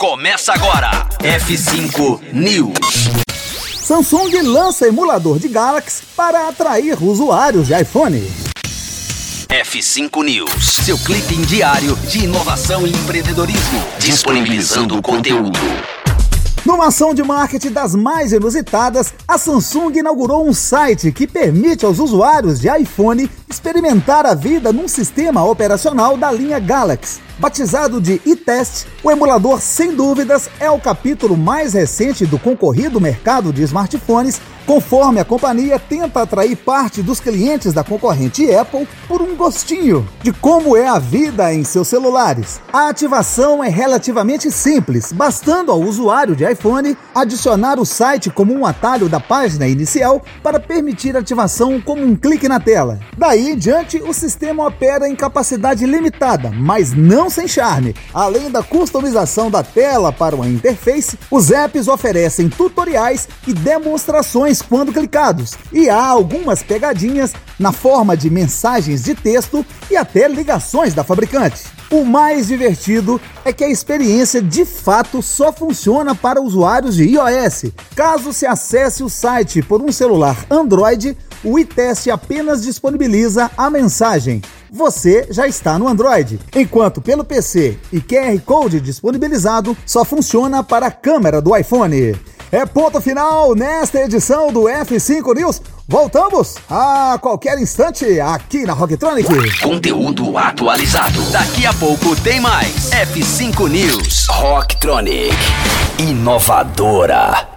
Começa agora. F5 News. Samsung lança emulador de Galaxy para atrair usuários de iPhone. F5 News, seu clipe diário de inovação e empreendedorismo, disponibilizando o conteúdo. Numa ação de marketing das mais inusitadas, a Samsung inaugurou um site que permite aos usuários de iPhone experimentar a vida num sistema operacional da linha Galaxy. Batizado de eTest, o emulador sem dúvidas é o capítulo mais recente do concorrido mercado de smartphones, conforme a companhia tenta atrair parte dos clientes da concorrente Apple por um gostinho de como é a vida em seus celulares. A ativação é relativamente simples, bastando ao usuário de iPhone adicionar o site como um atalho da página inicial para permitir ativação como um clique na tela. Daí em diante, o sistema opera em capacidade limitada, mas não sem charme. Além da customização da tela para uma interface, os apps oferecem tutoriais e demonstrações quando clicados, e há algumas pegadinhas na forma de mensagens de texto e até ligações da fabricante. O mais divertido é que a experiência de fato só funciona para usuários de iOS. Caso se acesse o site por um celular Android, o iTest apenas disponibiliza a mensagem você já está no Android, enquanto pelo PC e QR Code disponibilizado só funciona para a câmera do iPhone. É ponto final nesta edição do F5 News. Voltamos a qualquer instante aqui na Rocktronic. Conteúdo atualizado. Daqui a pouco tem mais. F5 News. Rocktronic. Inovadora.